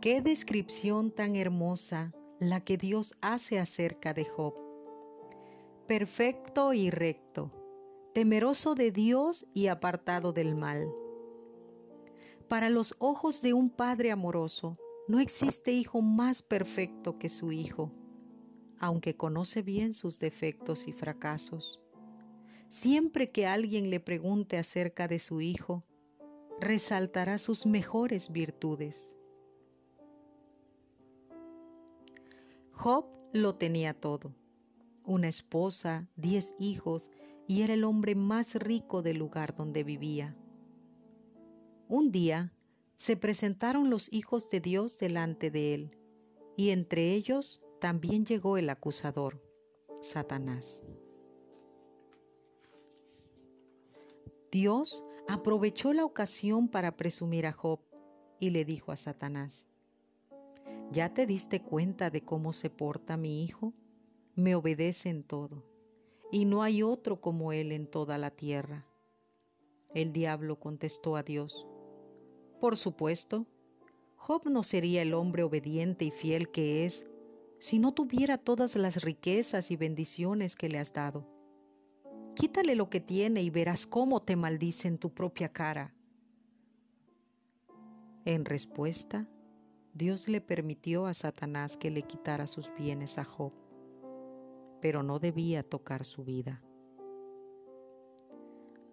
Qué descripción tan hermosa la que Dios hace acerca de Job. Perfecto y recto, temeroso de Dios y apartado del mal. Para los ojos de un padre amoroso, no existe hijo más perfecto que su hijo, aunque conoce bien sus defectos y fracasos. Siempre que alguien le pregunte acerca de su hijo, resaltará sus mejores virtudes. Job lo tenía todo. Una esposa, diez hijos y era el hombre más rico del lugar donde vivía. Un día se presentaron los hijos de Dios delante de él y entre ellos también llegó el acusador, Satanás. Dios aprovechó la ocasión para presumir a Job y le dijo a Satanás, ¿Ya te diste cuenta de cómo se porta mi hijo? Me obedece en todo, y no hay otro como él en toda la tierra. El diablo contestó a Dios, Por supuesto, Job no sería el hombre obediente y fiel que es si no tuviera todas las riquezas y bendiciones que le has dado. Quítale lo que tiene y verás cómo te maldice en tu propia cara. En respuesta, Dios le permitió a Satanás que le quitara sus bienes a Job, pero no debía tocar su vida.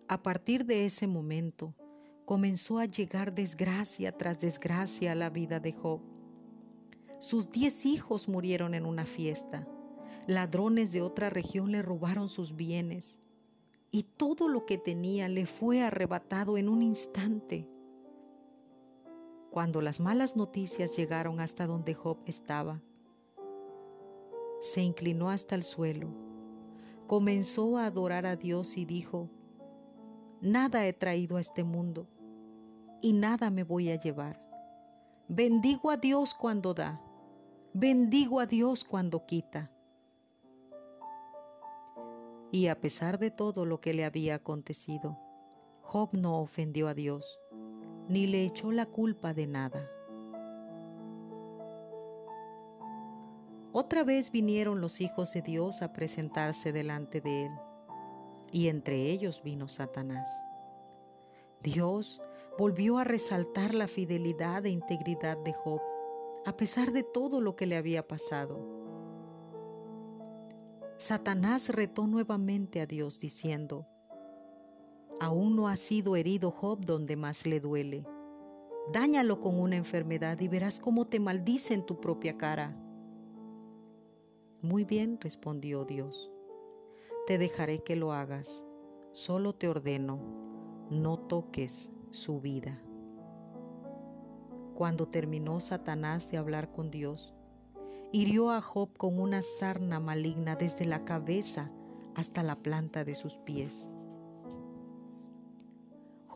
A partir de ese momento, comenzó a llegar desgracia tras desgracia a la vida de Job. Sus diez hijos murieron en una fiesta. Ladrones de otra región le robaron sus bienes y todo lo que tenía le fue arrebatado en un instante. Cuando las malas noticias llegaron hasta donde Job estaba, se inclinó hasta el suelo, comenzó a adorar a Dios y dijo, Nada he traído a este mundo y nada me voy a llevar. Bendigo a Dios cuando da, bendigo a Dios cuando quita. Y a pesar de todo lo que le había acontecido, Job no ofendió a Dios ni le echó la culpa de nada. Otra vez vinieron los hijos de Dios a presentarse delante de él, y entre ellos vino Satanás. Dios volvió a resaltar la fidelidad e integridad de Job, a pesar de todo lo que le había pasado. Satanás retó nuevamente a Dios diciendo, Aún no ha sido herido Job donde más le duele. Dáñalo con una enfermedad y verás cómo te maldice en tu propia cara. Muy bien, respondió Dios. Te dejaré que lo hagas. Solo te ordeno, no toques su vida. Cuando terminó Satanás de hablar con Dios, hirió a Job con una sarna maligna desde la cabeza hasta la planta de sus pies.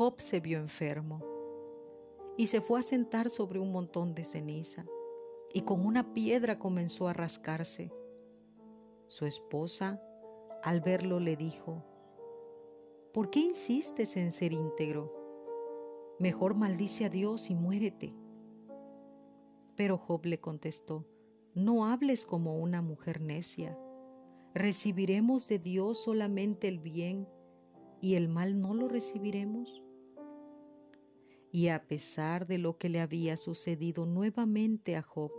Job se vio enfermo y se fue a sentar sobre un montón de ceniza y con una piedra comenzó a rascarse. Su esposa, al verlo, le dijo, ¿por qué insistes en ser íntegro? Mejor maldice a Dios y muérete. Pero Job le contestó, no hables como una mujer necia. ¿Recibiremos de Dios solamente el bien y el mal no lo recibiremos? Y a pesar de lo que le había sucedido nuevamente a Job,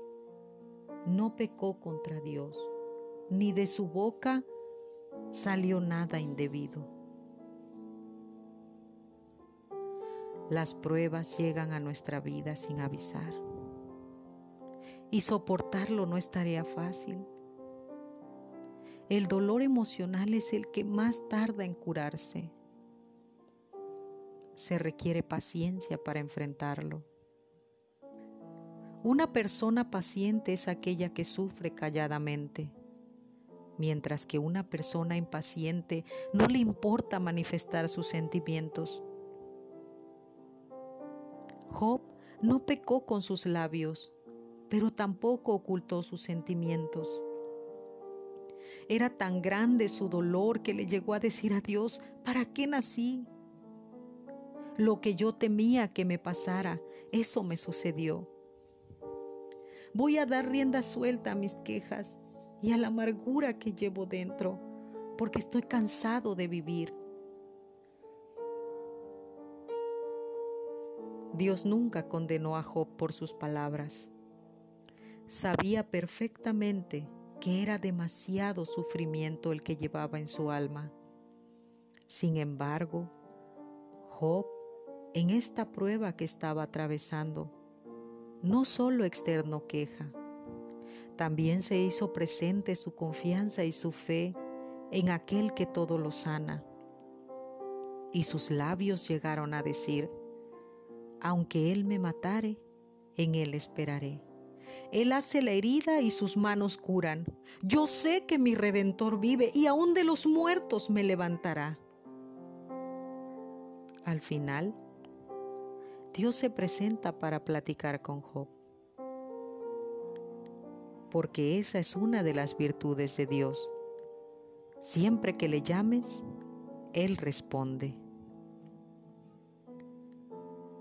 no pecó contra Dios, ni de su boca salió nada indebido. Las pruebas llegan a nuestra vida sin avisar y soportarlo no es tarea fácil. El dolor emocional es el que más tarda en curarse se requiere paciencia para enfrentarlo. Una persona paciente es aquella que sufre calladamente, mientras que una persona impaciente no le importa manifestar sus sentimientos. Job no pecó con sus labios, pero tampoco ocultó sus sentimientos. Era tan grande su dolor que le llegó a decir a Dios, ¿para qué nací? Lo que yo temía que me pasara, eso me sucedió. Voy a dar rienda suelta a mis quejas y a la amargura que llevo dentro, porque estoy cansado de vivir. Dios nunca condenó a Job por sus palabras. Sabía perfectamente que era demasiado sufrimiento el que llevaba en su alma. Sin embargo, Job, en esta prueba que estaba atravesando, no solo externo queja, también se hizo presente su confianza y su fe en aquel que todo lo sana. Y sus labios llegaron a decir, aunque Él me matare, en Él esperaré. Él hace la herida y sus manos curan. Yo sé que mi redentor vive y aún de los muertos me levantará. Al final, Dios se presenta para platicar con Job. Porque esa es una de las virtudes de Dios. Siempre que le llames, Él responde.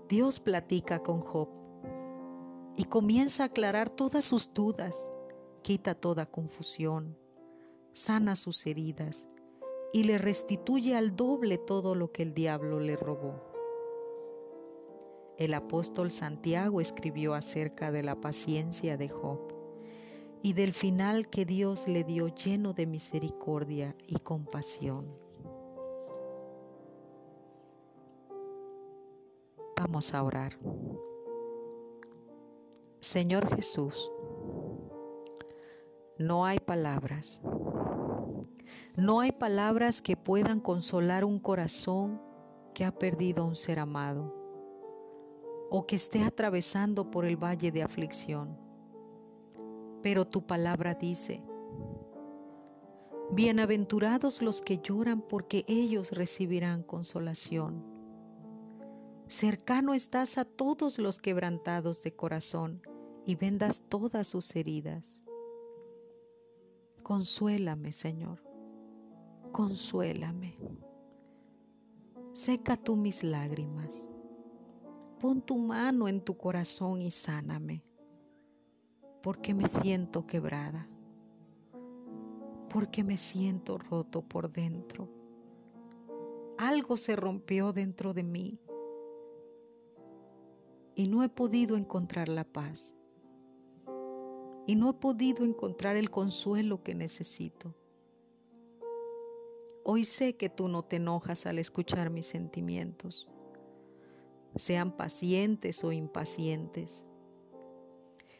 Dios platica con Job y comienza a aclarar todas sus dudas, quita toda confusión, sana sus heridas y le restituye al doble todo lo que el diablo le robó. El apóstol Santiago escribió acerca de la paciencia de Job y del final que Dios le dio lleno de misericordia y compasión. Vamos a orar. Señor Jesús, no hay palabras. No hay palabras que puedan consolar un corazón que ha perdido a un ser amado o que esté atravesando por el valle de aflicción. Pero tu palabra dice, Bienaventurados los que lloran porque ellos recibirán consolación. Cercano estás a todos los quebrantados de corazón y vendas todas sus heridas. Consuélame, Señor, consuélame. Seca tú mis lágrimas. Pon tu mano en tu corazón y sáname, porque me siento quebrada, porque me siento roto por dentro. Algo se rompió dentro de mí y no he podido encontrar la paz. Y no he podido encontrar el consuelo que necesito. Hoy sé que tú no te enojas al escuchar mis sentimientos, sean pacientes o impacientes.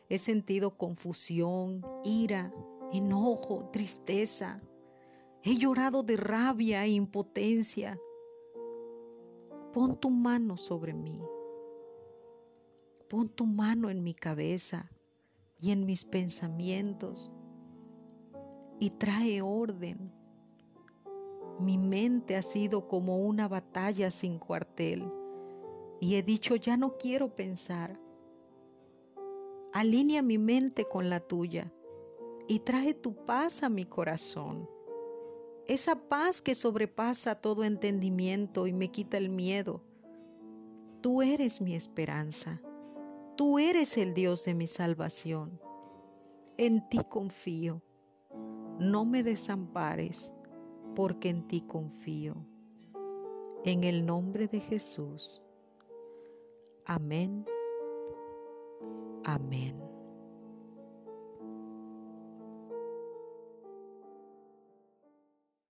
He sentido confusión, ira, enojo, tristeza. He llorado de rabia e impotencia. Pon tu mano sobre mí Pon tu mano en mi cabeza y en mis pensamientos y trae orden. Mi mente ha sido como una batalla sin cuartel y he dicho, ya no quiero pensar. Alinea mi mente con la tuya y trae tu paz a mi corazón. Esa paz que sobrepasa todo entendimiento y me quita el miedo. Tú eres mi esperanza. Tú eres el Dios de mi salvación. En ti confío. No me desampares, porque en ti confío. En el nombre de Jesús. Amén. Amén.